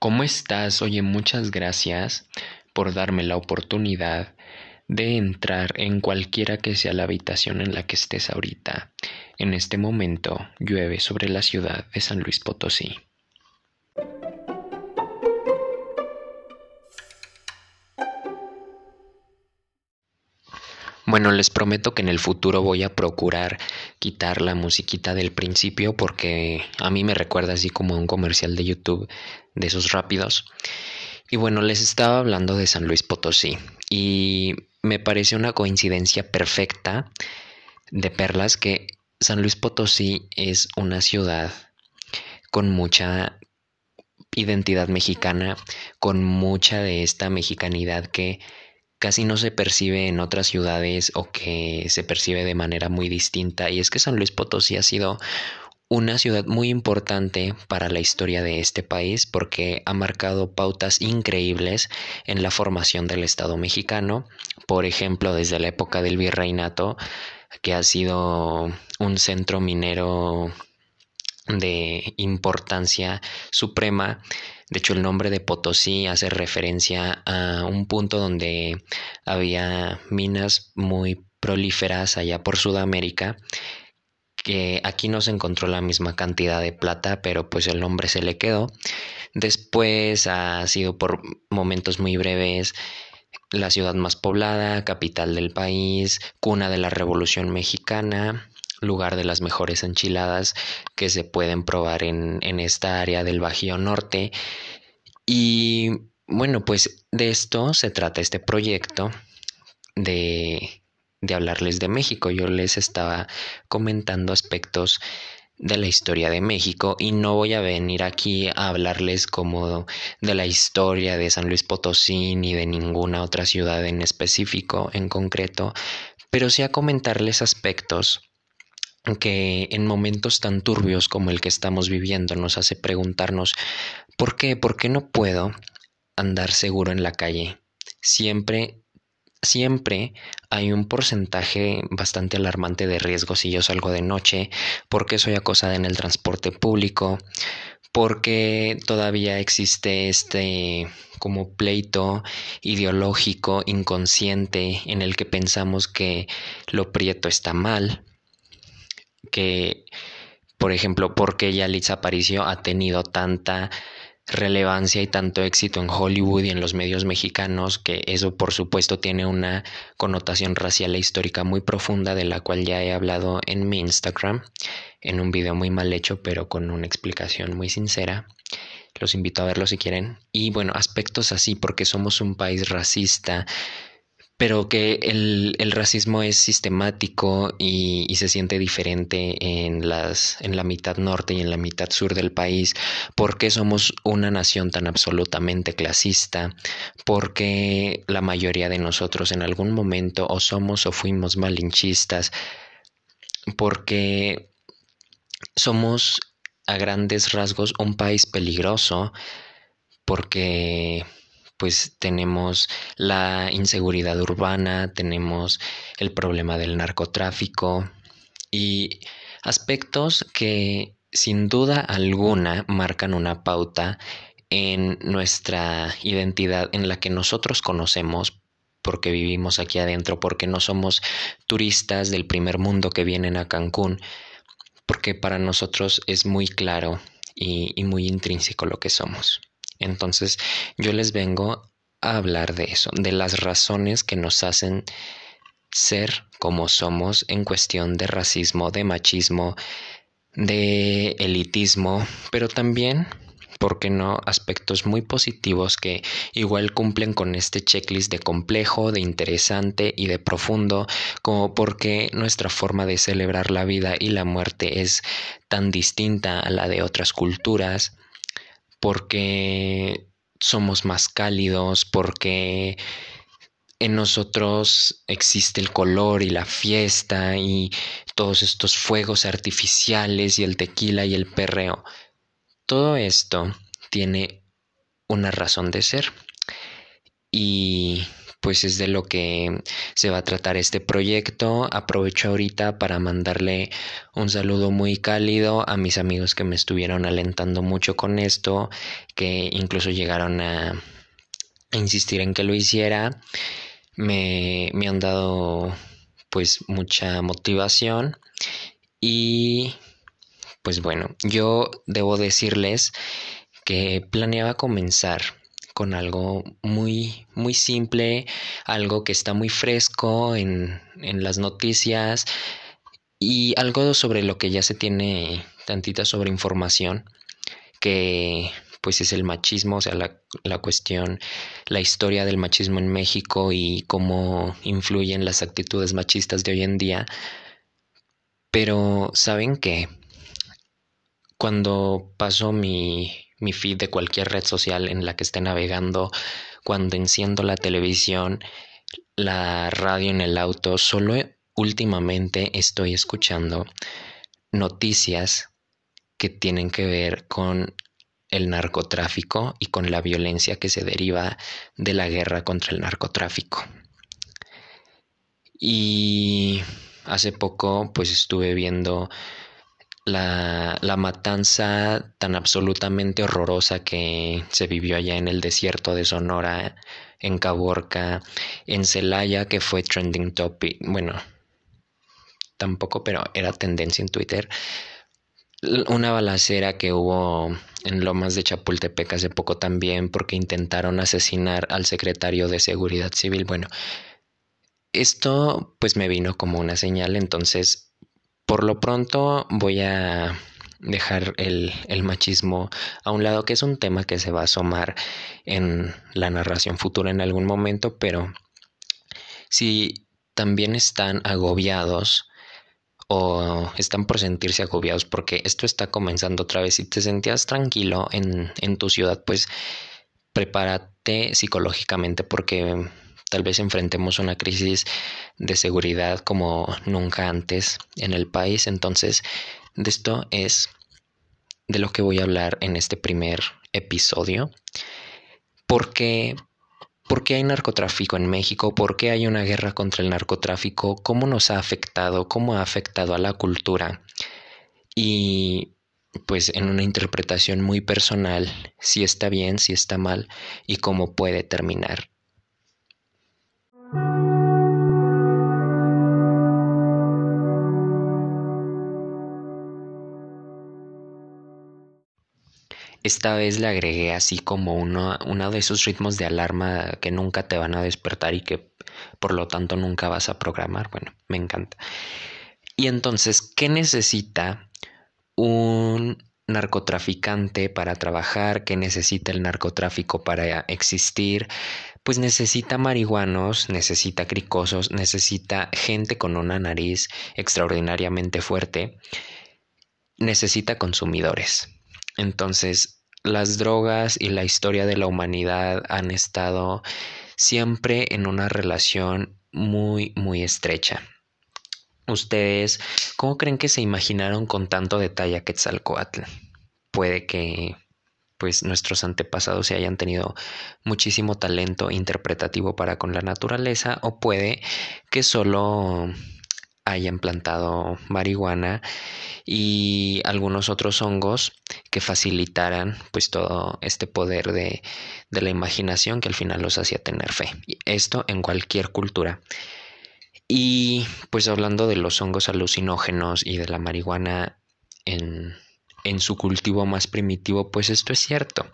¿Cómo estás? Oye, muchas gracias por darme la oportunidad de entrar en cualquiera que sea la habitación en la que estés ahorita. En este momento llueve sobre la ciudad de San Luis Potosí. Bueno, les prometo que en el futuro voy a procurar quitar la musiquita del principio porque a mí me recuerda así como un comercial de YouTube de esos rápidos. Y bueno, les estaba hablando de San Luis Potosí y me parece una coincidencia perfecta de perlas que San Luis Potosí es una ciudad con mucha identidad mexicana, con mucha de esta mexicanidad que casi no se percibe en otras ciudades o que se percibe de manera muy distinta. Y es que San Luis Potosí ha sido una ciudad muy importante para la historia de este país porque ha marcado pautas increíbles en la formación del Estado mexicano. Por ejemplo, desde la época del virreinato, que ha sido un centro minero de importancia suprema de hecho, el nombre de Potosí hace referencia a un punto donde había minas muy prolíferas allá por Sudamérica que aquí no se encontró la misma cantidad de plata, pero pues el nombre se le quedó. Después ha sido por momentos muy breves la ciudad más poblada, capital del país, cuna de la Revolución Mexicana, lugar de las mejores enchiladas que se pueden probar en, en esta área del Bajío Norte. Y bueno, pues de esto se trata este proyecto de, de hablarles de México. Yo les estaba comentando aspectos de la historia de México y no voy a venir aquí a hablarles como de la historia de San Luis Potosí ni de ninguna otra ciudad en específico en concreto, pero sí a comentarles aspectos que en momentos tan turbios como el que estamos viviendo nos hace preguntarnos ¿por qué? ¿Por qué no puedo andar seguro en la calle? Siempre, siempre hay un porcentaje bastante alarmante de riesgo si yo salgo de noche, porque soy acosada en el transporte público, porque todavía existe este como pleito ideológico inconsciente en el que pensamos que lo prieto está mal, que, por ejemplo, porque Yalitza Aparicio ha tenido tanta relevancia y tanto éxito en Hollywood y en los medios mexicanos, que eso por supuesto tiene una connotación racial e histórica muy profunda de la cual ya he hablado en mi Instagram, en un video muy mal hecho pero con una explicación muy sincera. Los invito a verlo si quieren. Y bueno, aspectos así porque somos un país racista, pero que el, el, racismo es sistemático y, y, se siente diferente en, las, en la mitad norte y en la mitad sur del país, porque somos una nación tan absolutamente clasista, porque la mayoría de nosotros en algún momento o somos o fuimos malinchistas, porque somos a grandes rasgos un país peligroso, porque pues tenemos la inseguridad urbana, tenemos el problema del narcotráfico y aspectos que sin duda alguna marcan una pauta en nuestra identidad en la que nosotros conocemos porque vivimos aquí adentro, porque no somos turistas del primer mundo que vienen a Cancún, porque para nosotros es muy claro y, muy intrínseco lo que somos. Entonces yo les vengo a hablar de eso, de las razones que nos hacen ser como somos en cuestión de racismo, de machismo, de elitismo, pero también, ¿por qué no?, aspectos muy positivos que igual cumplen con este checklist de complejo, de interesante y de profundo, como porque nuestra forma de celebrar la vida y la muerte es tan distinta a la de otras culturas, porque somos más cálidos, porque en nosotros existe el color y la fiesta y todos estos fuegos artificiales y el tequila y el perreo. Todo esto tiene una razón de ser. Y pues es de lo que se va a tratar este proyecto. Aprovecho ahorita para mandarle un saludo muy cálido a mis amigos que me estuvieron alentando mucho con esto, que incluso llegaron a, insistir en que lo hiciera. Me, me han dado pues mucha motivación y pues bueno, yo debo decirles que planeaba comenzar con algo muy, muy simple, algo que está muy fresco en, en las noticias y algo sobre lo que ya se tiene tantita sobre información, que pues es el machismo, o sea, la, la, cuestión, la historia del machismo en México y cómo influyen las actitudes machistas de hoy en día. Pero, ¿saben qué? Cuando paso mi, mi feed de cualquier red social en la que esté navegando, cuando enciendo la televisión, la radio en el auto, solo últimamente estoy escuchando noticias que tienen que ver con el narcotráfico y con la violencia que se deriva de la guerra contra el narcotráfico. Y hace poco pues estuve viendo la, la, matanza tan absolutamente horrorosa que se vivió allá en el desierto de Sonora, en Caborca, en Celaya, que fue trending topic, bueno, tampoco, pero era tendencia en Twitter. Una balacera que hubo en Lomas de Chapultepec hace poco también porque intentaron asesinar al secretario de Seguridad Civil. Bueno, esto pues me vino como una señal, entonces por lo pronto voy a dejar el, machismo a un lado, que es un tema que se va a asomar en la narración futura en algún momento, pero si también están agobiados o están por sentirse agobiados porque esto está comenzando otra vez y te sentías tranquilo en tu ciudad, pues prepárate psicológicamente porque tal vez enfrentemos una crisis de seguridad como nunca antes en el país. Entonces, de esto es de lo que voy a hablar en este primer episodio. Porque, ¿Por qué hay narcotráfico en México? ¿Por qué hay una guerra contra el narcotráfico? ¿Cómo nos ha afectado? ¿Cómo ha afectado a la cultura? Y pues en una interpretación muy personal, si está bien, si está mal y cómo puede terminar. Esta vez le agregué así como uno, uno de esos ritmos de alarma que nunca te van a despertar y que por lo tanto nunca vas a programar. Bueno, me encanta. Y entonces, ¿qué necesita un narcotraficante para trabajar? ¿Qué necesita el narcotráfico para existir? Pues necesita marihuanos, necesita cricosos, necesita gente con una nariz extraordinariamente fuerte, necesita consumidores. Entonces, las drogas y la historia de la humanidad han estado siempre en una relación muy, muy estrecha. Ustedes, ¿cómo creen que se imaginaron con tanto detalle a Quetzalcoatl? Puede que pues nuestros antepasados se hayan tenido muchísimo talento interpretativo para con la naturaleza o puede que solo hayan plantado marihuana y algunos otros hongos que facilitaran pues todo este poder de, de la imaginación que al final los hacía tener fe. Esto en cualquier cultura. Y pues hablando de los hongos alucinógenos y de la marihuana en, en su cultivo más primitivo, pues esto es cierto.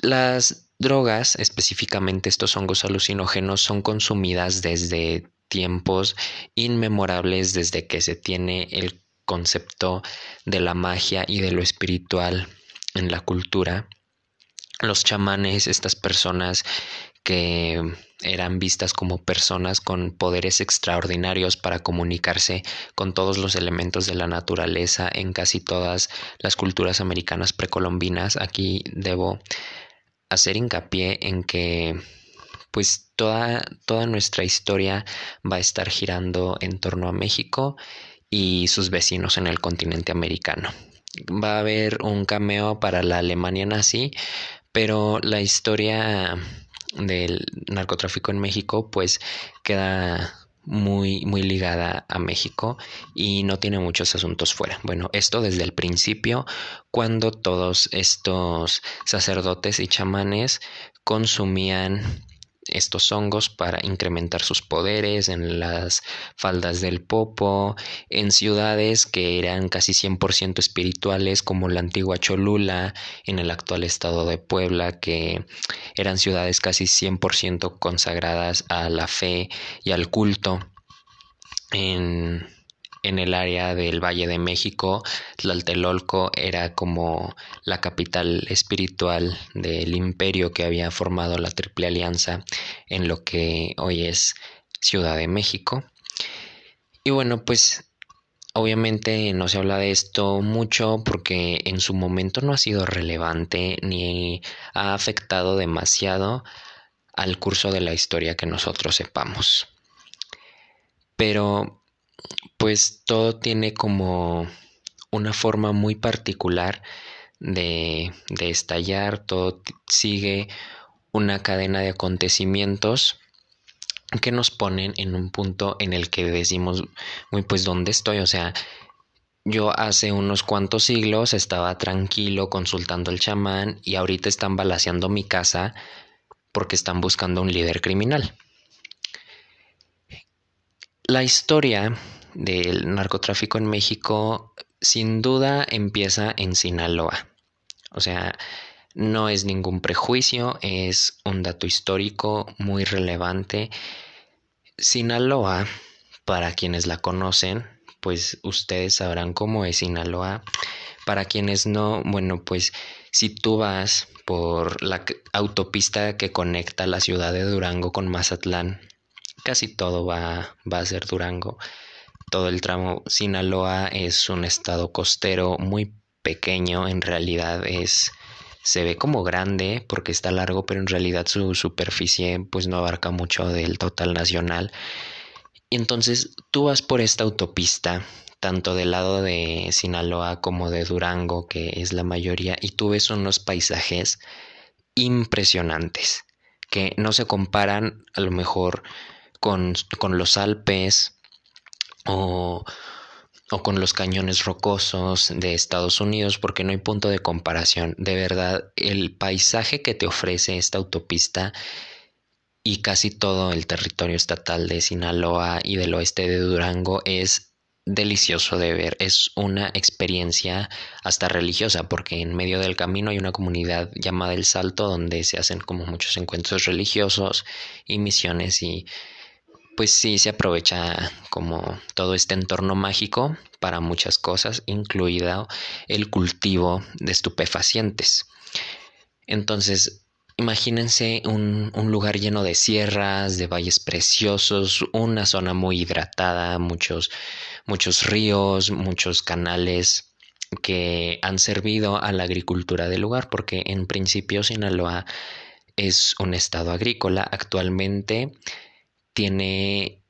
Las drogas, específicamente estos hongos alucinógenos, son consumidas desde tiempos inmemorables desde que se tiene el concepto de la magia y de lo espiritual en la cultura. Los chamanes, estas personas que eran vistas como personas con poderes extraordinarios para comunicarse con todos los elementos de la naturaleza en casi todas las culturas americanas precolombinas. Aquí debo hacer hincapié en que pues toda, toda nuestra historia va a estar girando en torno a México y sus vecinos en el continente americano. Va a haber un cameo para la Alemania nazi, pero la historia del narcotráfico en México, pues queda muy, muy ligada a México y no tiene muchos asuntos fuera. Bueno, esto desde el principio, cuando todos estos sacerdotes y chamanes consumían estos hongos para incrementar sus poderes en las faldas del Popo, en ciudades que eran casi 100% espirituales como la antigua Cholula, en el actual estado de Puebla, que eran ciudades casi 100% consagradas a la fe y al culto. En, en el área del Valle de México, Tlatelolco era como la capital espiritual del imperio que había formado la Triple Alianza en lo que hoy es Ciudad de México. Y bueno, pues obviamente no se habla de esto mucho porque en su momento no ha sido relevante ni ha afectado demasiado al curso de la historia que nosotros sepamos. Pero pues todo tiene como una forma muy particular de, estallar, todo sigue una cadena de acontecimientos que nos ponen en un punto en el que decimos, muy pues, ¿dónde estoy? O sea, yo hace unos cuantos siglos estaba tranquilo consultando al chamán y ahorita están balaseando mi casa porque están buscando un líder criminal. La historia del narcotráfico en México sin duda empieza en Sinaloa. O sea, no es ningún prejuicio, es un dato histórico muy relevante. Sinaloa, para quienes la conocen, pues ustedes sabrán cómo es Sinaloa. Para quienes no, bueno, pues si tú vas por la autopista que conecta la ciudad de Durango con Mazatlán, casi todo va, va a ser Durango todo el tramo Sinaloa es un estado costero muy pequeño, en realidad es se ve como grande porque está largo, pero en realidad su superficie pues no abarca mucho del total nacional. Y entonces tú vas por esta autopista, tanto del lado de Sinaloa como de Durango, que es la mayoría, y tú ves unos paisajes impresionantes, que no se comparan a lo mejor con, con los Alpes, o, o con los cañones rocosos de Estados Unidos porque no hay punto de comparación. De verdad, el paisaje que te ofrece esta autopista y casi todo el territorio estatal de Sinaloa y del oeste de Durango es delicioso de ver. Es una experiencia hasta religiosa porque en medio del camino hay una comunidad llamada El Salto donde se hacen como muchos encuentros religiosos y misiones y pues sí se aprovecha como todo este entorno mágico para muchas cosas, incluido el cultivo de estupefacientes. Entonces, imagínense un, un, lugar lleno de sierras, de valles preciosos, una zona muy hidratada, muchos, muchos ríos, muchos canales que han servido a la agricultura del lugar, porque en principio Sinaloa es un estado agrícola. Actualmente tiene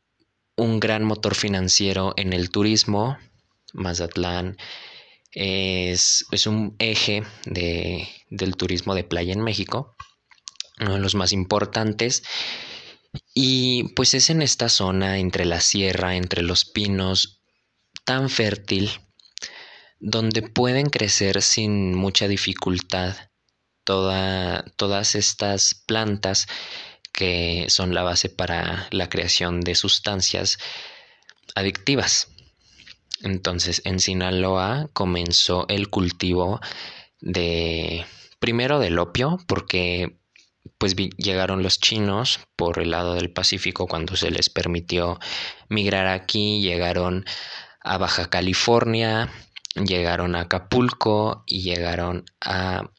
un gran motor financiero en el turismo. Mazatlán es, es un eje de, del turismo de playa en México, uno de los más importantes. Y pues es en esta zona, entre la sierra, entre los pinos, tan fértil, donde pueden crecer sin mucha dificultad toda, todas estas plantas que son la base para la creación de sustancias adictivas. Entonces, en Sinaloa comenzó el cultivo de primero del opio, porque pues llegaron los chinos por el lado del Pacífico cuando se les permitió migrar aquí, llegaron a Baja California, llegaron a Acapulco y llegaron a,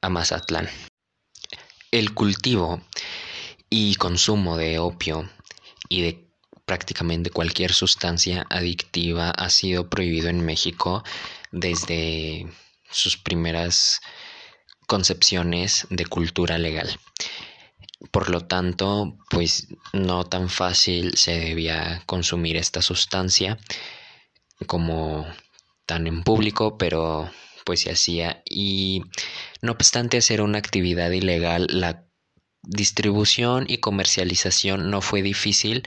a Mazatlán. El cultivo y consumo de opio y de prácticamente cualquier sustancia adictiva ha sido prohibido en México desde sus primeras concepciones de cultura legal. Por lo tanto, pues no tan fácil se debía consumir esta sustancia como tan en público, pero pues se hacía y no obstante hacer una actividad ilegal, la distribución y comercialización no fue difícil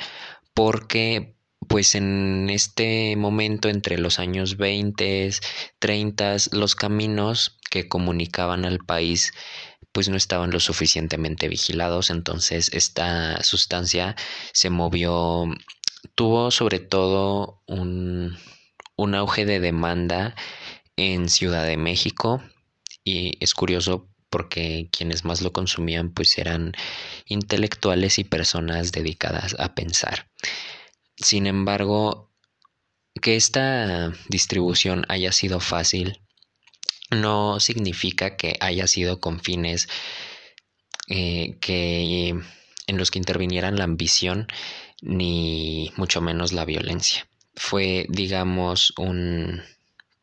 porque pues en este momento entre los años 20, 30, los caminos que comunicaban al país pues no estaban lo suficientemente vigilados, entonces esta sustancia se movió, tuvo sobre todo un, un auge de demanda en Ciudad de México y es curioso porque quienes más lo consumían pues eran intelectuales y personas dedicadas a pensar. Sin embargo, que esta distribución haya sido fácil no significa que haya sido con fines eh, que en los que intervinieran la ambición ni mucho menos la violencia. Fue, digamos, un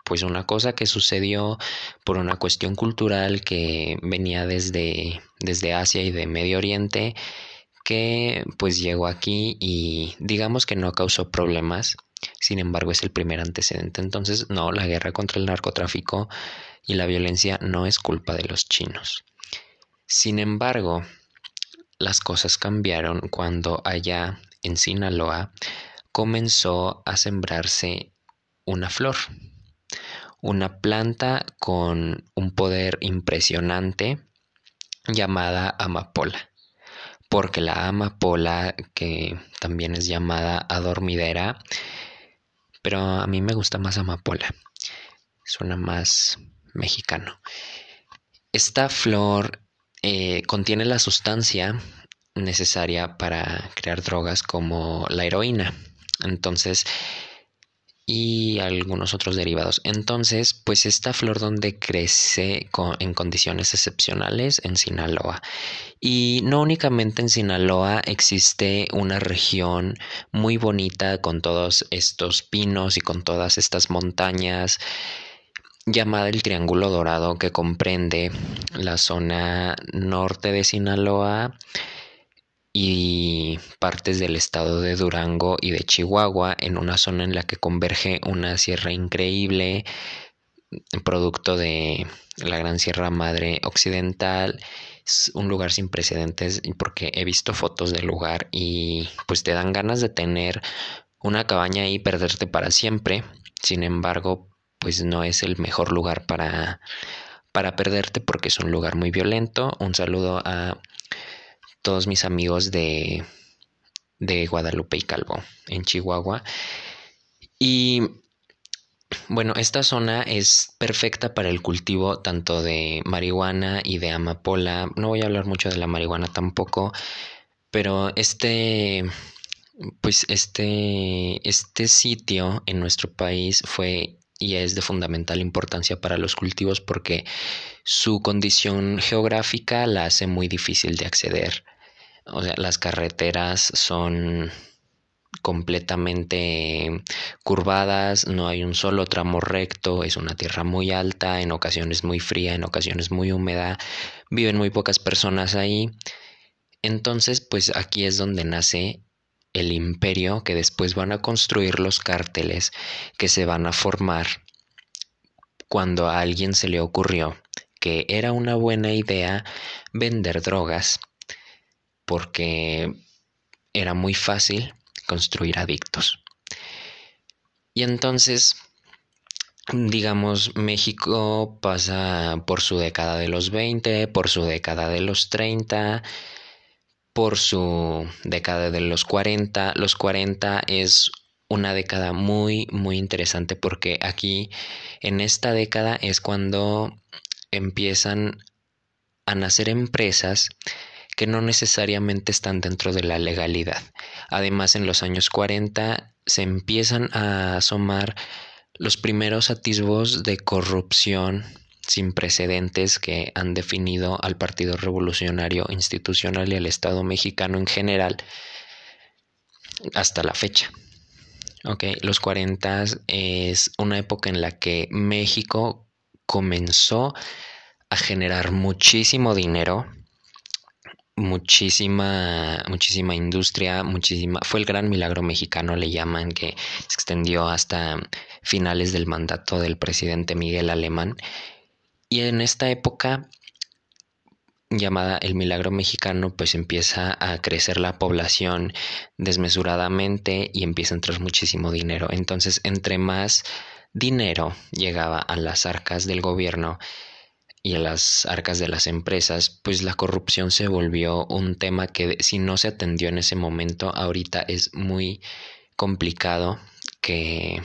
pues una cosa que sucedió por una cuestión cultural que venía desde, desde Asia y de Medio Oriente que pues llegó aquí y digamos que no causó problemas, sin embargo es el primer antecedente. Entonces, no, la guerra contra el narcotráfico y la violencia no es culpa de los chinos. Sin embargo, las cosas cambiaron cuando allá en Sinaloa comenzó a sembrarse una flor, una planta con un poder impresionante llamada amapola porque la amapola, que también es llamada adormidera, pero a mí me gusta más amapola, suena más mexicano. Esta flor eh, contiene la sustancia necesaria para crear drogas como la heroína. Entonces, y algunos otros derivados. Entonces, pues esta flor donde crece en condiciones excepcionales en Sinaloa. Y no únicamente en Sinaloa existe una región muy bonita con todos estos pinos y con todas estas montañas llamada el Triángulo Dorado que comprende la zona norte de Sinaloa, y partes del estado de Durango y de Chihuahua en una zona en la que converge una sierra increíble producto de la Gran Sierra Madre Occidental. Es un lugar sin precedentes porque he visto fotos del lugar y pues te dan ganas de tener una cabaña y perderte para siempre. Sin embargo pues no es el mejor lugar para para perderte porque es un lugar muy violento. Un saludo a todos mis amigos de, de Guadalupe y Calvo, en Chihuahua. Y bueno, esta zona es perfecta para el cultivo tanto de marihuana y de amapola. No voy a hablar mucho de la marihuana tampoco, pero este pues este este sitio en nuestro país fue y es de fundamental importancia para los cultivos porque su condición geográfica la hace muy difícil de acceder o sea, las carreteras son completamente curvadas, no hay un solo tramo recto, es una tierra muy alta, en ocasiones muy fría, en ocasiones muy húmeda, viven muy pocas personas ahí. Entonces, pues aquí es donde nace el imperio que después van a construir los cárteles que se van a formar cuando a alguien se le ocurrió que era una buena idea vender drogas porque era muy fácil construir adictos. Y entonces, digamos, México pasa por su década de los 20, por su década de los 30, por su década de los 40. Los 40 es una década muy, muy interesante porque aquí, en esta década, es cuando empiezan a nacer empresas que no necesariamente están dentro de la legalidad. Además, en los años 40 se empiezan a asomar los primeros atisbos de corrupción sin precedentes que han definido al Partido Revolucionario Institucional y al Estado mexicano en general hasta la fecha. Okay, los 40 es una época en la que México comenzó a generar muchísimo dinero muchísima, muchísima industria, muchísima, fue el gran milagro mexicano, le llaman, que se extendió hasta finales del mandato del presidente Miguel Alemán. Y en esta época llamada El Milagro Mexicano, pues empieza a crecer la población desmesuradamente y empieza a entrar muchísimo dinero. Entonces, entre más dinero llegaba a las arcas del gobierno y a las arcas de las empresas, pues la corrupción se volvió un tema que si no se atendió en ese momento, ahorita es muy complicado que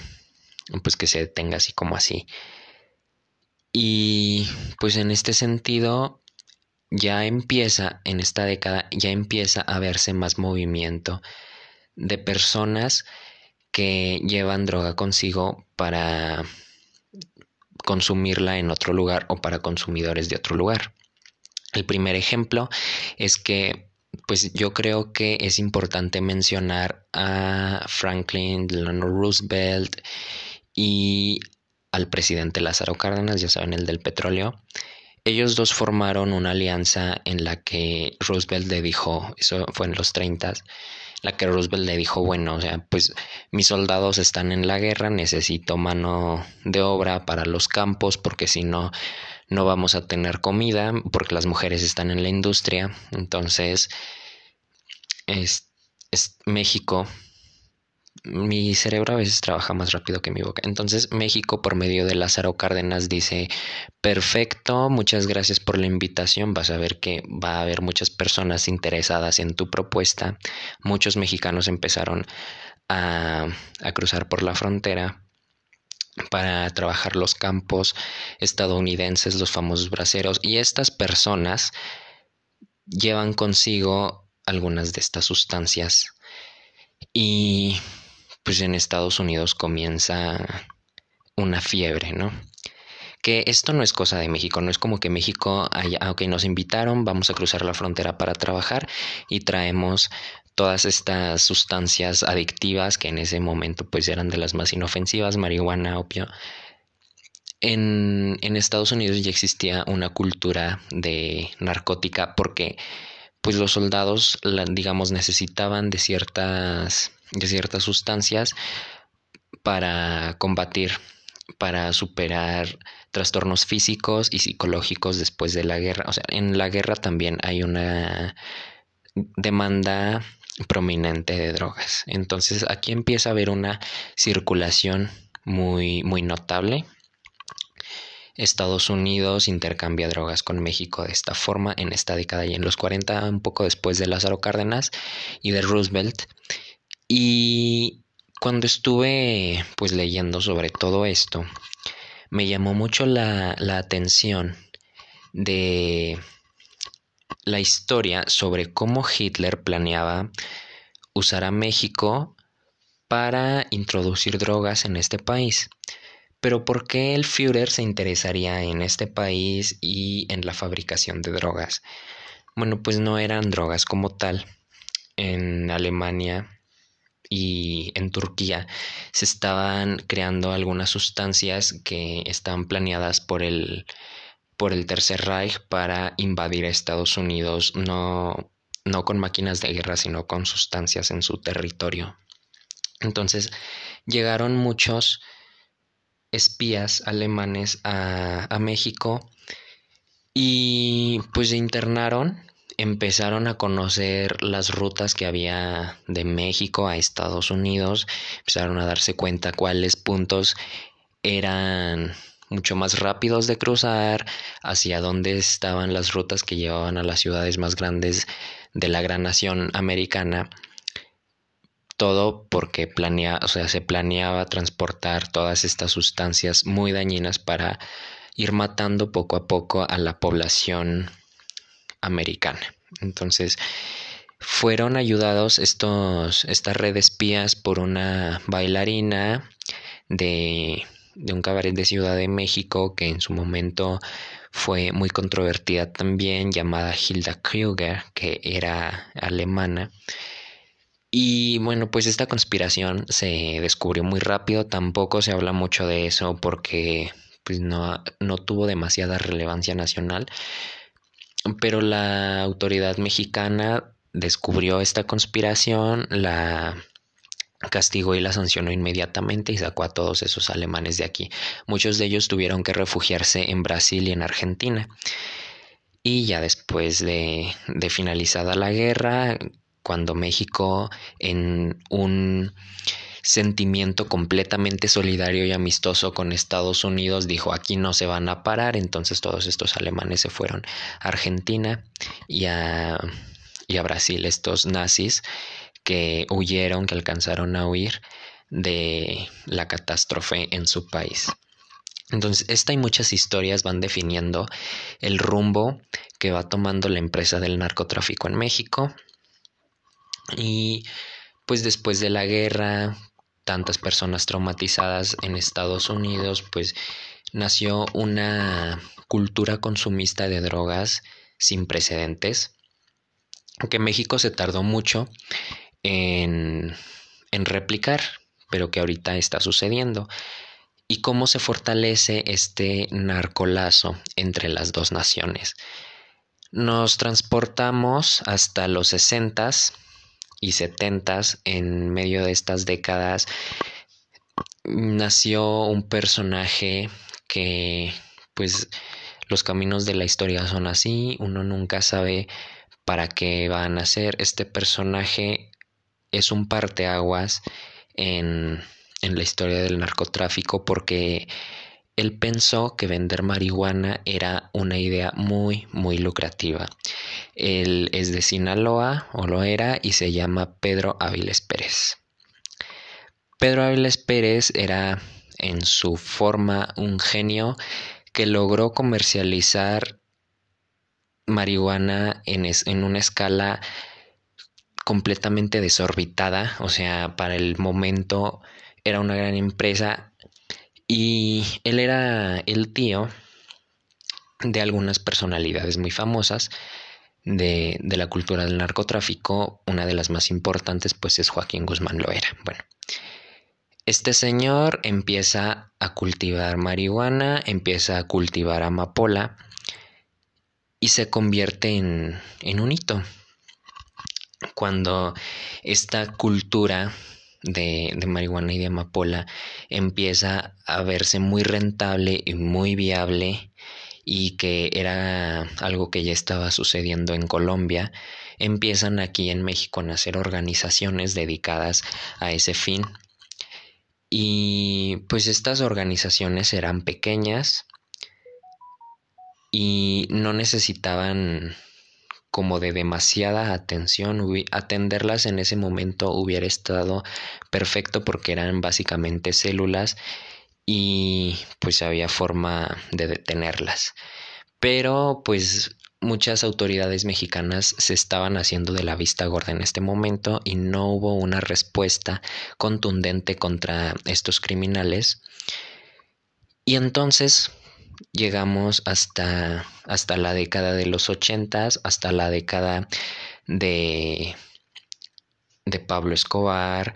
pues que se detenga así como así. Y pues en este sentido ya empieza en esta década ya empieza a verse más movimiento de personas que llevan droga consigo para consumirla en otro lugar o para consumidores de otro lugar. El primer ejemplo es que pues yo creo que es importante mencionar a Franklin Delano Roosevelt y al presidente Lázaro Cárdenas, ya saben, el del petróleo, ellos dos formaron una alianza en la que Roosevelt le dijo, eso fue en los 30, la que Roosevelt le dijo, bueno, o sea, pues mis soldados están en la guerra, necesito mano de obra para los campos porque si no, no vamos a tener comida porque las mujeres están en la industria. Entonces, es México mi cerebro a veces trabaja más rápido que mi boca. Entonces México por medio de Lázaro Cárdenas dice, perfecto, muchas gracias por la invitación, vas a ver que va a haber muchas personas interesadas en tu propuesta. Muchos mexicanos empezaron a, a cruzar por la frontera para trabajar los campos estadounidenses, los famosos braceros, y estas personas llevan consigo algunas de estas sustancias y pues en Estados Unidos comienza una fiebre, ¿no? Que esto no es cosa de México, no es como que México, haya, ah, nos invitaron, vamos a cruzar la frontera para trabajar y traemos todas estas sustancias adictivas que en ese momento pues eran de las más inofensivas, marihuana, opio. En, en Estados Unidos ya existía una cultura de narcótica porque pues los soldados, digamos, necesitaban de ciertas de ciertas sustancias para combatir, para superar trastornos físicos y psicológicos después de la guerra. O sea, en la guerra también hay una demanda prominente de drogas. Entonces aquí empieza a haber una circulación muy, muy notable. Estados Unidos intercambia drogas con México de esta forma en esta década y en los 40, un poco después de Lázaro Cárdenas y de Roosevelt. Y cuando estuve pues leyendo sobre todo esto, me llamó mucho la, la atención de la historia sobre cómo Hitler planeaba usar a México para introducir drogas en este país. Pero ¿por qué el Führer se interesaría en este país y en la fabricación de drogas? Bueno, pues no eran drogas como tal. En Alemania y en Turquía se estaban creando algunas sustancias que estaban planeadas por el por el Tercer Reich para invadir a Estados Unidos, no, no con máquinas de guerra, sino con sustancias en su territorio. Entonces llegaron muchos espías alemanes a, a México y pues se internaron empezaron a conocer las rutas que había de México a Estados Unidos, empezaron a darse cuenta cuáles puntos eran mucho más rápidos de cruzar, hacia dónde estaban las rutas que llevaban a las ciudades más grandes de la gran nación americana. Todo porque planea, o sea, se planeaba transportar todas estas sustancias muy dañinas para ir matando poco a poco a la población americana. Entonces, fueron ayudados estos, esta red de espías por una bailarina de, de un cabaret de Ciudad de México que en su momento fue muy controvertida también, llamada Hilda Krüger, que era alemana. Y bueno, pues esta conspiración se descubrió muy rápido, tampoco se habla mucho de eso porque pues no, no tuvo demasiada relevancia nacional, pero la autoridad mexicana descubrió esta conspiración, la castigó y la sancionó inmediatamente y sacó a todos esos alemanes de aquí. Muchos de ellos tuvieron que refugiarse en Brasil y en Argentina. y ya después de, finalizada la guerra, cuando México en un sentimiento completamente solidario y amistoso con Estados Unidos dijo aquí no se van a parar, entonces todos estos alemanes se fueron a Argentina y a, y a Brasil, estos nazis que huyeron, que alcanzaron a huir de la catástrofe en su país. Entonces, esta y muchas historias van definiendo el rumbo que va tomando la empresa del narcotráfico en México. Y pues después de la guerra, tantas personas traumatizadas en Estados Unidos, pues nació una cultura consumista de drogas sin precedentes, que México se tardó mucho en, en replicar, pero que ahorita está sucediendo. Y cómo se fortalece este narcolazo entre las dos naciones. Nos transportamos hasta los sesentas y setentas, en medio de estas décadas, nació un personaje que, pues, los caminos de la historia son así, uno nunca sabe para qué va a nacer. Este personaje es un parteaguas en, en la historia del narcotráfico porque él pensó que vender marihuana era una idea muy, muy lucrativa. Él es de Sinaloa, o lo era, y se llama Pedro Áviles Pérez. Pedro Áviles Pérez era en su forma un genio que logró comercializar marihuana en, en una escala completamente desorbitada, o sea, para el momento era una gran empresa y él era el tío de algunas personalidades muy famosas de, de, la cultura del narcotráfico. Una de las más importantes pues es Joaquín Guzmán Loera. Bueno, este señor empieza a cultivar marihuana, empieza a cultivar amapola y se convierte en, en un hito. Cuando esta cultura de, de, marihuana y de amapola empieza a verse muy rentable y muy viable y que era algo que ya estaba sucediendo en Colombia, empiezan aquí en México a nacer organizaciones dedicadas a ese fin. Y pues estas organizaciones eran pequeñas y no necesitaban como de demasiada atención, atenderlas en ese momento hubiera estado perfecto porque eran básicamente células y pues había forma de detenerlas. Pero pues muchas autoridades mexicanas se estaban haciendo de la vista gorda en este momento y no hubo una respuesta contundente contra estos criminales. Y entonces llegamos hasta, hasta la década de los ochentas, hasta la década de, de Pablo Escobar,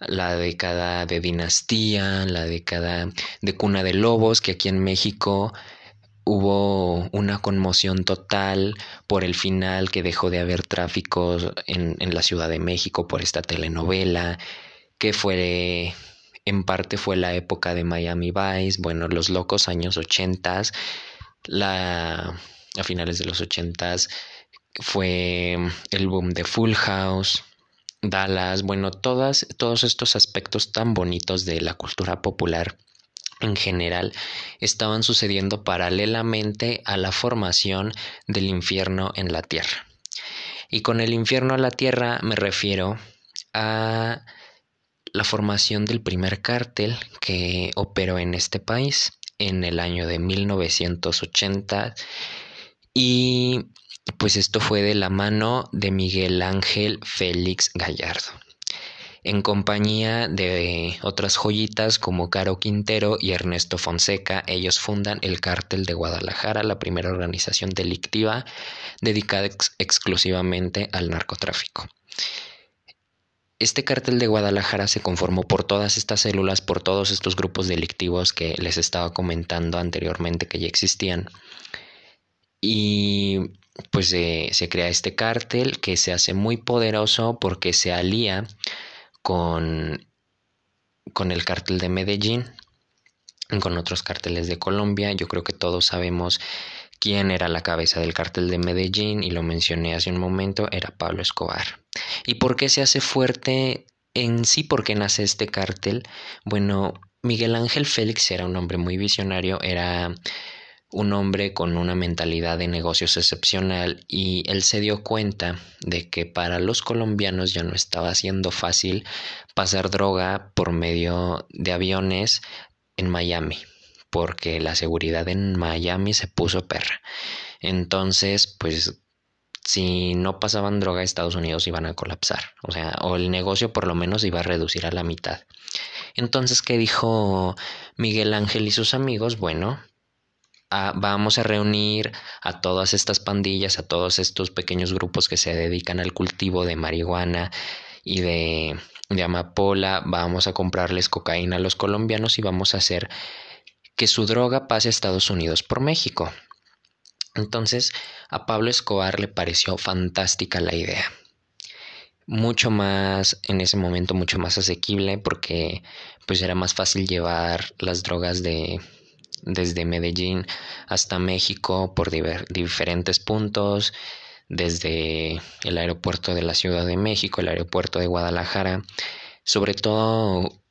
la década de Dinastía, la década de Cuna de Lobos, que aquí en México hubo una conmoción total por el final que dejó de haber tráfico en, en la Ciudad de México por esta telenovela, que fue en parte fue la época de Miami Vice, bueno, los locos años 80, la, a finales de los 80 fue el boom de Full House, Dallas, bueno, todas, todos estos aspectos tan bonitos de la cultura popular en general estaban sucediendo paralelamente a la formación del infierno en la tierra. Y con el infierno a la tierra me refiero a la formación del primer cártel que operó en este país en el año de 1980 y pues esto fue de la mano de Miguel Ángel Félix Gallardo en compañía de otras joyitas como Caro Quintero y Ernesto Fonseca, ellos fundan el Cártel de Guadalajara, la primera organización delictiva dedicada exclusivamente al narcotráfico. Este cártel de Guadalajara se conformó por todas estas células, por todos estos grupos delictivos que les estaba comentando anteriormente que ya existían. Y pues se crea este cártel que se hace muy poderoso porque se alía con, con el cártel de Medellín, con otros cárteles de Colombia. Yo creo que todos sabemos quién era la cabeza del cártel de Medellín y lo mencioné hace un momento, era Pablo Escobar. ¿Y por qué se hace fuerte en sí? ¿Por qué nace este cártel? Bueno, Miguel Ángel Félix era un hombre muy visionario, era un hombre con una mentalidad de negocios excepcional y él se dio cuenta de que para los colombianos ya no estaba siendo fácil pasar droga por medio de aviones en Miami, porque la seguridad en Miami se puso perra. Entonces, pues si no pasaban droga a Estados Unidos iban a colapsar, o sea, o el negocio por lo menos iba a reducir a la mitad. Entonces, ¿qué dijo Miguel Ángel y sus amigos? Bueno, vamos a reunir a todas estas pandillas, a todos estos pequeños grupos que se dedican al cultivo de marihuana y de amapola, vamos a comprarles cocaína a los colombianos y vamos a hacer que su droga pase a Estados Unidos por México. Entonces a Pablo Escobar le pareció fantástica la idea. Mucho más, en ese momento, mucho más asequible porque pues era más fácil llevar las drogas de desde Medellín hasta México por diferentes puntos, desde el aeropuerto de la Ciudad de México, el aeropuerto de Guadalajara, sobre todo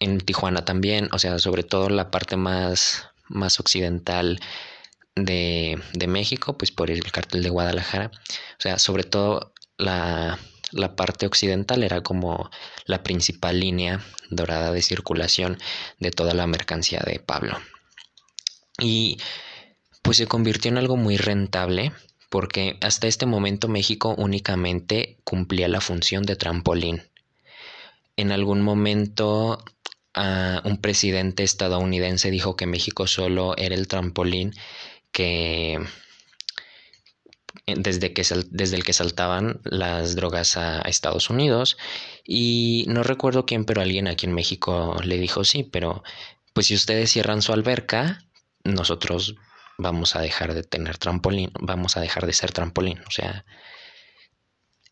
en Tijuana también, o sea, sobre todo la parte más, más occidental de, de México, pues por el cartel de Guadalajara, o sea, sobre todo la, la parte occidental era como la principal línea dorada de circulación de toda la mercancía de Pablo. Y pues se convirtió en algo muy rentable porque hasta este momento México únicamente cumplía la función de trampolín. En algún momento un presidente estadounidense dijo que México solo era el trampolín que desde, que desde el que saltaban las drogas a, a, Estados Unidos y no recuerdo quién pero alguien aquí en México le dijo sí pero pues si ustedes cierran su alberca nosotros vamos a dejar de tener trampolín, vamos a dejar de ser trampolín. O sea,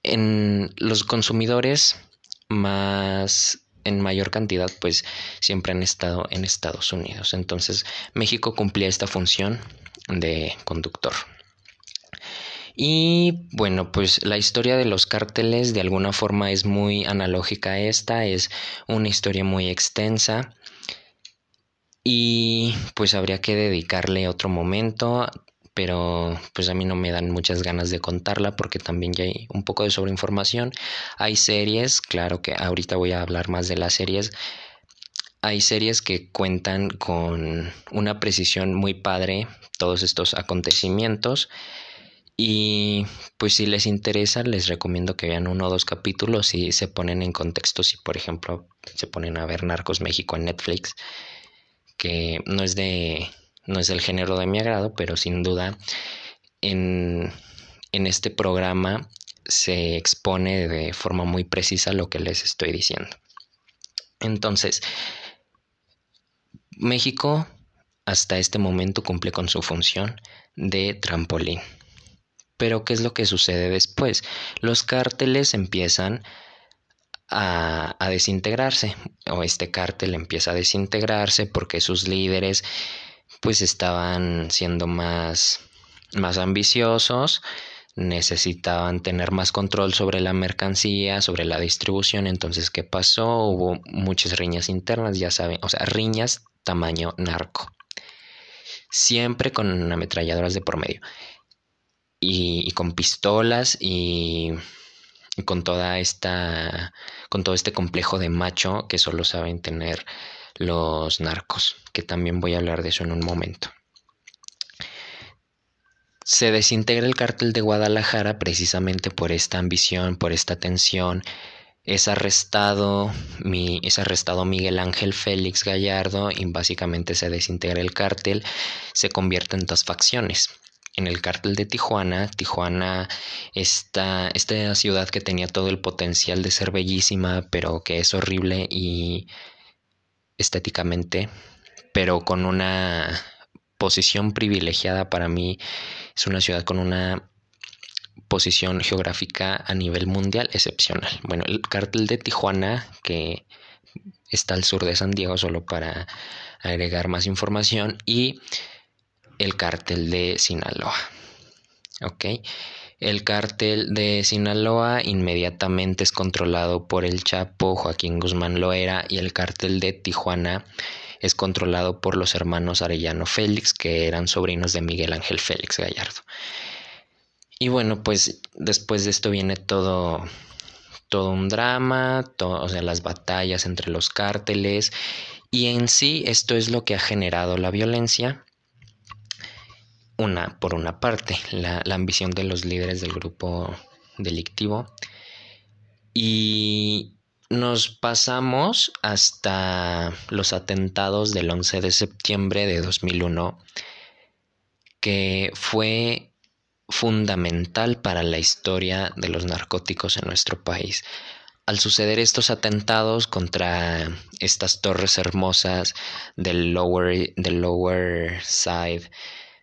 en los consumidores más en mayor cantidad, pues siempre han estado en Estados Unidos. Entonces, México cumplía esta función de conductor. Y bueno, pues la historia de los cárteles de alguna forma es muy analógica a esta, es una historia muy extensa y pues habría que dedicarle otro momento pero pues a mí no me dan muchas ganas de contarla porque también ya hay un poco de sobreinformación. Hay series, claro que ahorita voy a hablar más de las series. Hay series que cuentan con una precisión muy padre todos estos acontecimientos. Y pues si les interesa, les recomiendo que vean uno o dos capítulos y se ponen en contexto. Si por ejemplo se ponen a ver Narcos México en Netflix que no es de no es del género de mi agrado, pero sin duda en, en este programa se expone de forma muy precisa lo que les estoy diciendo. Entonces, México hasta este momento cumple con su función de trampolín. Pero ¿qué es lo que sucede después? Los cárteles empiezan a, desintegrarse o este cártel empieza a desintegrarse porque sus líderes pues estaban siendo más, más ambiciosos necesitaban tener más control sobre la mercancía, sobre la distribución. Entonces, ¿qué pasó? Hubo muchas riñas internas, ya saben, o sea, riñas tamaño narco. Siempre con ametralladoras de por medio. y con pistolas y con toda esta con todo este complejo de macho que solo saben tener los narcos, que también voy a hablar de eso en un momento. Se desintegra el cártel de Guadalajara precisamente por esta ambición, por esta tensión. Es arrestado, mi, es arrestado Miguel Ángel Félix Gallardo y básicamente se desintegra el cártel, se convierte en dos facciones en el cártel de Tijuana. Tijuana, esta, esta ciudad que tenía todo el potencial de ser bellísima, pero que es horrible y estéticamente, pero con una posición privilegiada para mí. Es una ciudad con una posición geográfica a nivel mundial excepcional. Bueno, el cártel de Tijuana, que está al sur de San Diego, solo para agregar más información, y el cártel de Sinaloa. ¿Ok? El cártel de Sinaloa inmediatamente es controlado por el Chapo Joaquín Guzmán Loera y el cártel de Tijuana es controlado por los hermanos Arellano Félix, que eran sobrinos de Miguel Ángel Félix Gallardo. Y bueno, pues después de esto viene todo, todo un drama, o sea, las batallas entre los cárteles, y en sí esto es lo que ha generado la violencia una, por una parte, la, ambición de los líderes del grupo delictivo. Y nos pasamos hasta los atentados del 11 de septiembre de 2001, que fue fundamental para la historia de los narcóticos en nuestro país. Al suceder estos atentados contra estas torres hermosas del Lower, del lower Side,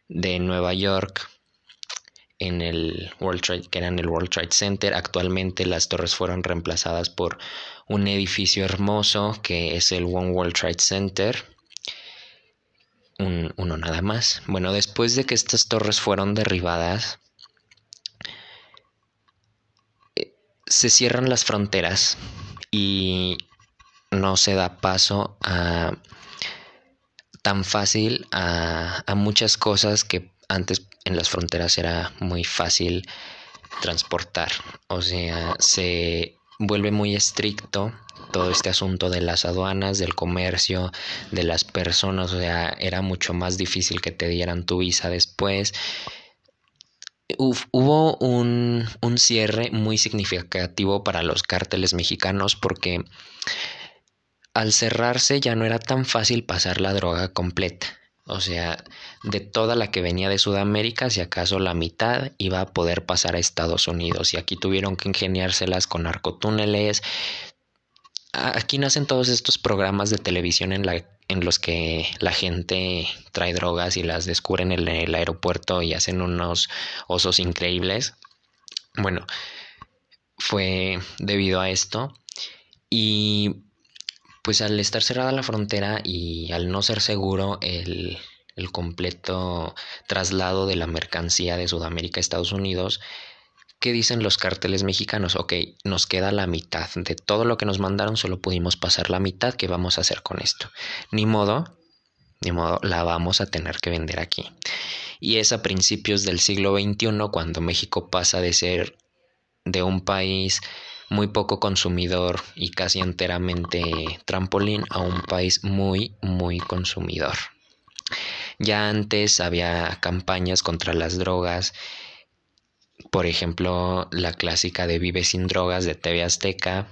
de Nueva York en el World Trade, que era en el World Trade Center. Actualmente las torres fueron reemplazadas por un edificio hermoso que es el One World Trade Center. uno nada más. Bueno, después de que estas torres fueron derribadas, eh, se cierran las fronteras y no se da paso a tan fácil a, muchas cosas que antes en las fronteras era muy fácil transportar. O sea, se vuelve muy estricto todo este asunto de las aduanas, del comercio, de las personas, o sea, era mucho más difícil que te dieran tu visa después. hubo un, un cierre muy significativo para los cárteles mexicanos porque al cerrarse ya no era tan fácil pasar la droga completa. O sea, de toda la que venía de Sudamérica, si acaso la mitad iba a poder pasar a Estados Unidos. Y aquí tuvieron que ingeniárselas con narcotúneles. Aquí nacen todos estos programas de televisión en, la, en los que la gente trae drogas y las descubren en el aeropuerto y hacen unos osos increíbles. Bueno, fue debido a esto. Y pues al estar cerrada la frontera y al no ser seguro el, completo traslado de la mercancía de Sudamérica a Estados Unidos, ¿qué dicen los carteles mexicanos? Ok, nos queda la mitad. De todo lo que nos mandaron solo pudimos pasar la mitad. ¿Qué vamos a hacer con esto? Ni modo, ni modo, la vamos a tener que vender aquí. Y es a principios del siglo XXI cuando México pasa de ser de un país muy poco consumidor y casi enteramente trampolín a un país muy, muy consumidor. Ya antes había campañas contra las drogas, por ejemplo, la clásica de Vive sin drogas de TV Azteca,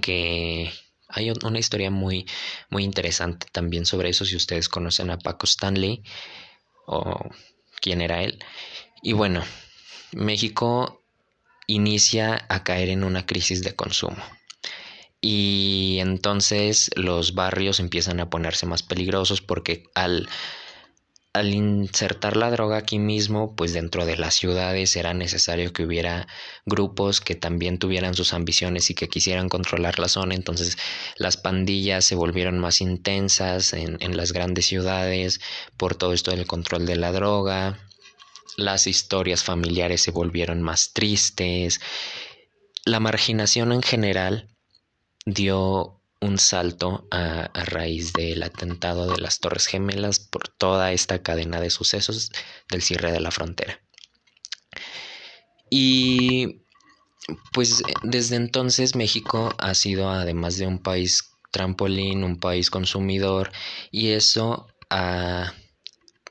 que hay una historia muy, muy interesante también sobre eso, si ustedes conocen a Paco Stanley o quién era él. Y bueno, México inicia a caer en una crisis de consumo. Y entonces los barrios empiezan a ponerse más peligrosos porque al, al insertar la droga aquí mismo, pues dentro de las ciudades era necesario que hubiera grupos que también tuvieran sus ambiciones y que quisieran controlar la zona. Entonces las pandillas se volvieron más intensas en, en las grandes ciudades por todo esto del control de la droga las historias familiares se volvieron más tristes, la marginación en general dio un salto a, raíz del atentado de las Torres Gemelas por toda esta cadena de sucesos del cierre de la frontera. Y pues desde entonces México ha sido además de un país trampolín, un país consumidor y eso ha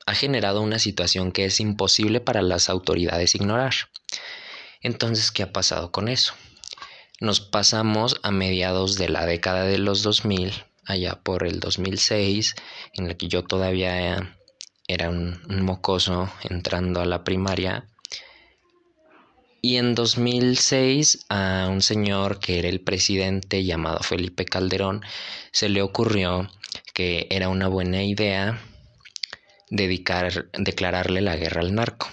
ha generado una situación que es imposible para las autoridades ignorar. Entonces, ¿qué ha pasado con eso? Nos pasamos a mediados de la década de los 2000, allá por el 2006, en el que yo todavía era un, mocoso entrando a la primaria. Y en 2006 a un señor que era el presidente llamado Felipe Calderón se le ocurrió que era una buena idea dedicar, declararle la guerra al narco.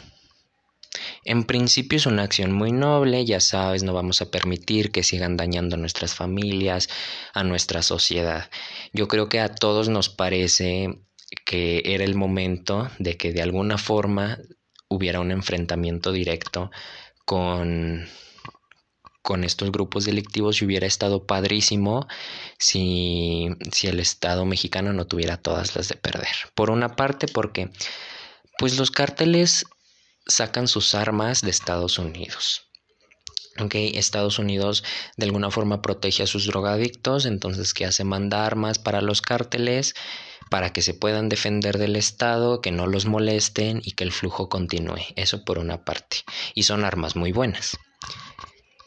En principio es una acción muy noble, ya sabes, no vamos a permitir que sigan dañando a nuestras familias, a nuestra sociedad. Yo creo que a todos nos parece que era el momento de que de alguna forma hubiera un enfrentamiento directo con, con estos grupos delictivos y hubiera estado padrísimo si, si el Estado mexicano no tuviera todas las de perder. Por una parte, porque pues los cárteles sacan sus armas de Estados Unidos. Okay, Estados Unidos de alguna forma protege a sus drogadictos, entonces ¿qué hace? Manda armas para los cárteles para que se puedan defender del Estado, que no los molesten y que el flujo continúe. Eso por una parte. Y son armas muy buenas.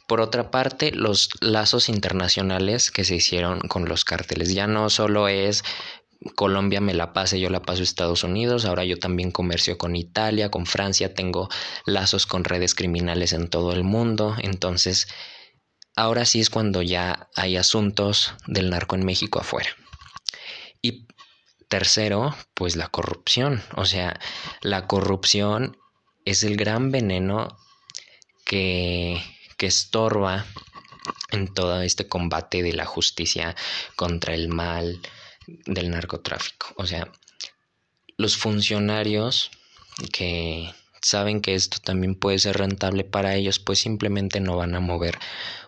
Por otra parte, los lazos internacionales que se hicieron con los cárteles. Ya no solo es Colombia me la pase, yo la paso a Estados Unidos, ahora yo también comercio con Italia, con Francia, tengo lazos con redes criminales en todo el mundo, entonces ahora sí es cuando ya hay asuntos del narco en México afuera. Y tercero, pues la corrupción, o sea, la corrupción es el gran veneno que, que estorba en todo este combate de la justicia contra el mal, del narcotráfico. O sea, los funcionarios que saben que esto también puede ser rentable para ellos, pues simplemente no van a mover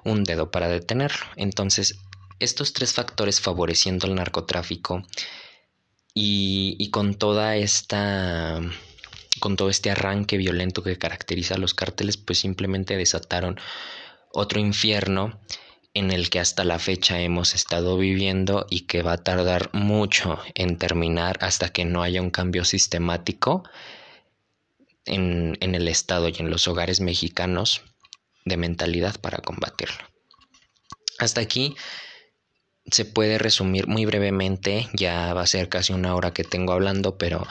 un dedo para detenerlo. Entonces, estos tres factores favoreciendo el narcotráfico y, y con toda esta con todo este arranque violento que caracteriza a los cárteles, pues simplemente desataron otro infierno en el que hasta la fecha hemos estado viviendo y que va a tardar mucho en terminar hasta que no haya un cambio sistemático en, en el Estado y en los hogares mexicanos de mentalidad para combatirlo. Hasta aquí se puede resumir muy brevemente, ya va a ser casi una hora que tengo hablando, pero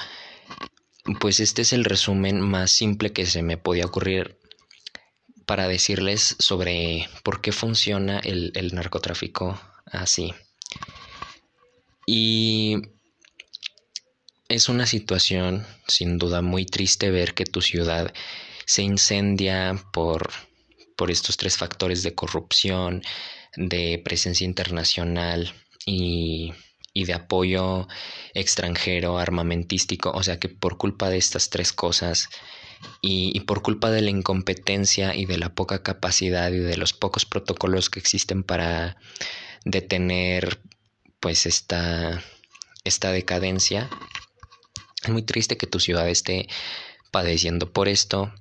pues este es el resumen más simple que se me podía ocurrir para decirles sobre por qué funciona el, narcotráfico así. Y es una situación sin duda muy triste ver que tu ciudad se incendia por, por estos tres factores de corrupción, de presencia internacional y, y, de apoyo extranjero, armamentístico. O sea que por culpa de estas tres cosas y, por culpa de la incompetencia y de la poca capacidad y de los pocos protocolos que existen para detener pues esta, esta decadencia, es muy triste que tu ciudad esté padeciendo por esto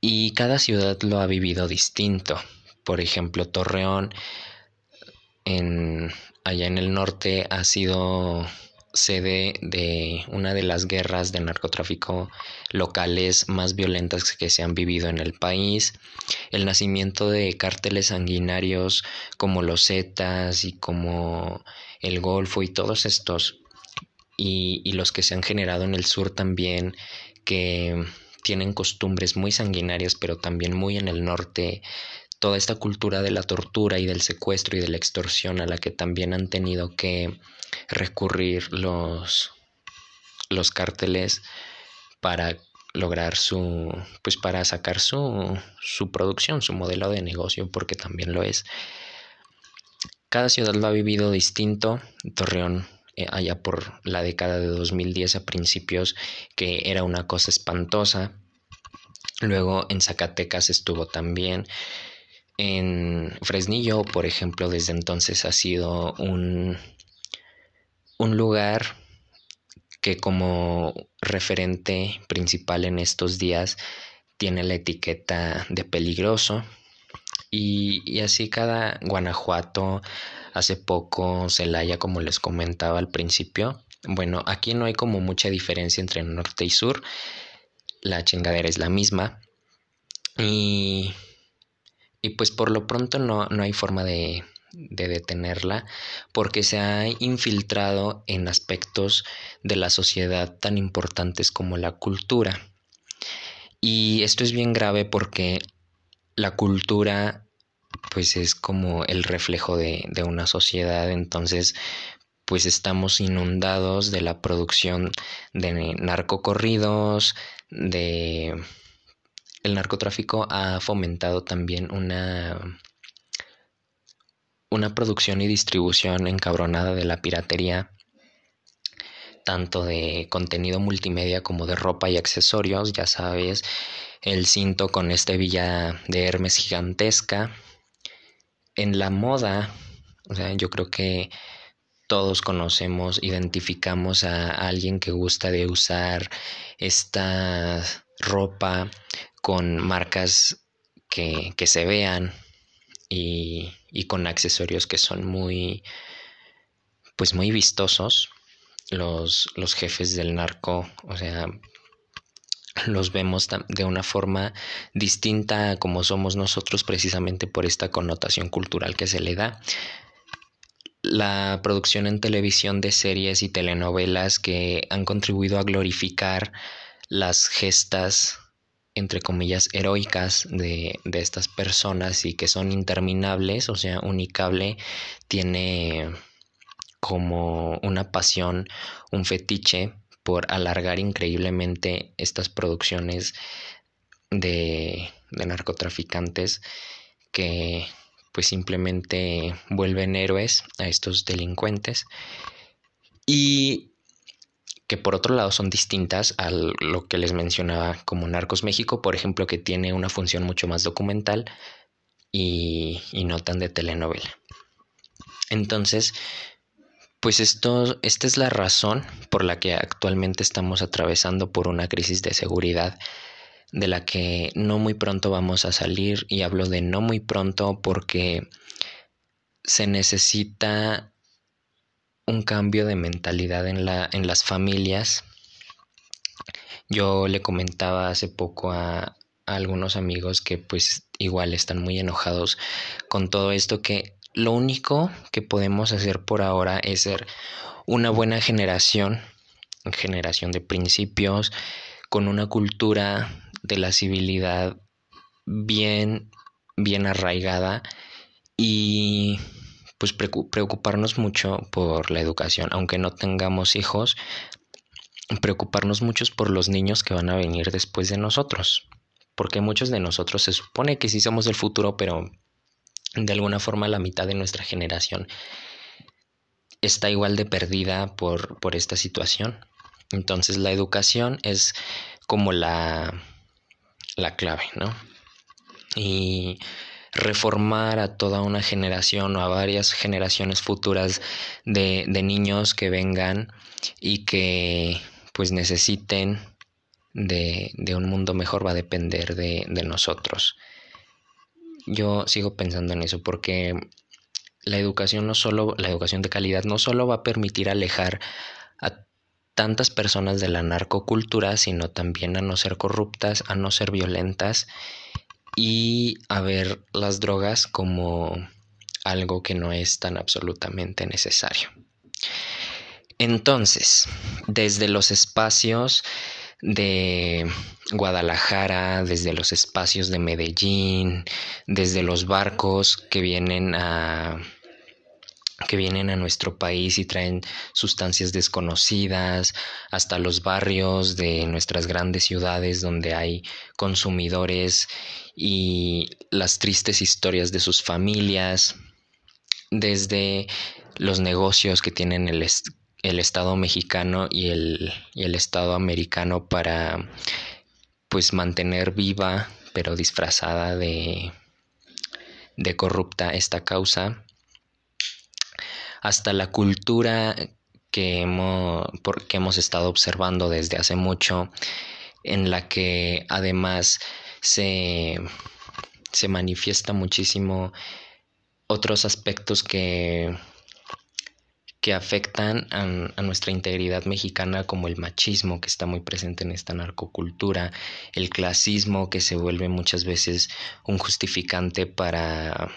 y cada ciudad lo ha vivido distinto. Por ejemplo, Torreón en, allá en el norte ha sido sede de una de las guerras de narcotráfico locales más violentas que se han vivido en el país, el nacimiento de cárteles sanguinarios como los Zetas y como el Golfo y todos estos, y, y los que se han generado en el sur también, que tienen costumbres muy sanguinarias, pero también muy en el norte, toda esta cultura de la tortura y del secuestro y de la extorsión a la que también han tenido que recurrir los, los cárteles para lograr su pues para sacar su, su producción, su modelo de negocio, porque también lo es. Cada ciudad lo ha vivido distinto. Torreón, eh, allá por la década de 2010 a principios, que era una cosa espantosa. Luego en Zacatecas estuvo también. En Fresnillo, por ejemplo, desde entonces ha sido un, un lugar que como referente principal en estos días tiene la etiqueta de peligroso. Y, así cada Guanajuato hace poco Celaya como les comentaba al principio bueno aquí no hay como mucha diferencia entre norte y sur. La chingadera es la misma. Y, y pues por lo pronto no, no hay forma de, de detenerla porque se ha infiltrado en aspectos de la sociedad tan importantes como la cultura. Y esto es bien grave porque la cultura pues es como el reflejo de, de una sociedad, entonces pues estamos inundados de la producción de narcocorridos, de el narcotráfico ha fomentado también una una producción y distribución encabronada de la piratería tanto de contenido multimedia como de ropa y accesorios, ya sabes, el cinto con esta hebilla de Hermes gigantesca. En la moda, o sea, yo creo que todos conocemos, identificamos a alguien que gusta de usar esta ropa con marcas que, que se vean y, y, con accesorios que son muy pues muy vistosos los, los jefes del narco o sea los vemos de una forma distinta a como somos nosotros precisamente por esta connotación cultural que se le da. La producción en televisión de series y telenovelas que han contribuido a glorificar las gestas entre comillas heroicas de, de, estas personas y que son interminables, o sea, Unicable tiene como una pasión, un fetiche por alargar increíblemente estas producciones de, de narcotraficantes que pues simplemente vuelven héroes a estos delincuentes. Y que por otro lado son distintas a lo que les mencionaba como Narcos México, por ejemplo, que tiene una función mucho más documental y, y no tan de telenovela. Entonces, pues esto, esta es la razón por la que actualmente estamos atravesando por una crisis de seguridad de la que no muy pronto vamos a salir y hablo de no muy pronto porque se necesita un cambio de mentalidad en, la, en las familias. Yo le comentaba hace poco a, a algunos amigos que pues igual están muy enojados con todo esto que lo único que podemos hacer por ahora es ser una buena generación, generación de principios, con una cultura de la civilidad bien, bien arraigada y pues preocuparnos mucho por la educación, aunque no tengamos hijos, preocuparnos mucho por los niños que van a venir después de nosotros, porque muchos de nosotros se supone que sí somos el futuro, pero de alguna forma la mitad de nuestra generación está igual de perdida por, por esta situación. Entonces la educación es como la, la clave, ¿no? Y reformar a toda una generación o a varias generaciones futuras de, de niños que vengan y que pues necesiten de, de, un mundo mejor va a depender de, de nosotros. Yo sigo pensando en eso porque la educación no solo, la educación de calidad no solo va a permitir alejar a tantas personas de la narcocultura, sino también a no ser corruptas, a no ser violentas y a ver las drogas como algo que no es tan absolutamente necesario. Entonces, desde los espacios de Guadalajara, desde los espacios de Medellín, desde los barcos que vienen a que vienen a nuestro país y traen sustancias desconocidas, hasta los barrios de nuestras grandes ciudades donde hay consumidores y las tristes historias de sus familias, desde los negocios que tienen el, el Estado mexicano y el, y el Estado americano para pues mantener viva pero disfrazada de, de corrupta esta causa hasta la cultura que hemos, que hemos estado observando desde hace mucho, en la que además se, se manifiesta muchísimo otros aspectos que, que afectan a, a, nuestra integridad mexicana como el machismo que está muy presente en esta narcocultura, el clasismo que se vuelve muchas veces un justificante para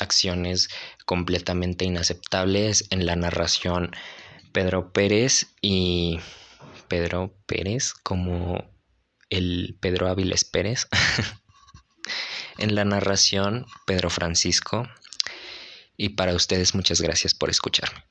acciones completamente inaceptables en la narración Pedro Pérez y Pedro Pérez como el Pedro Áviles Pérez en la narración Pedro Francisco y para ustedes muchas gracias por escucharme.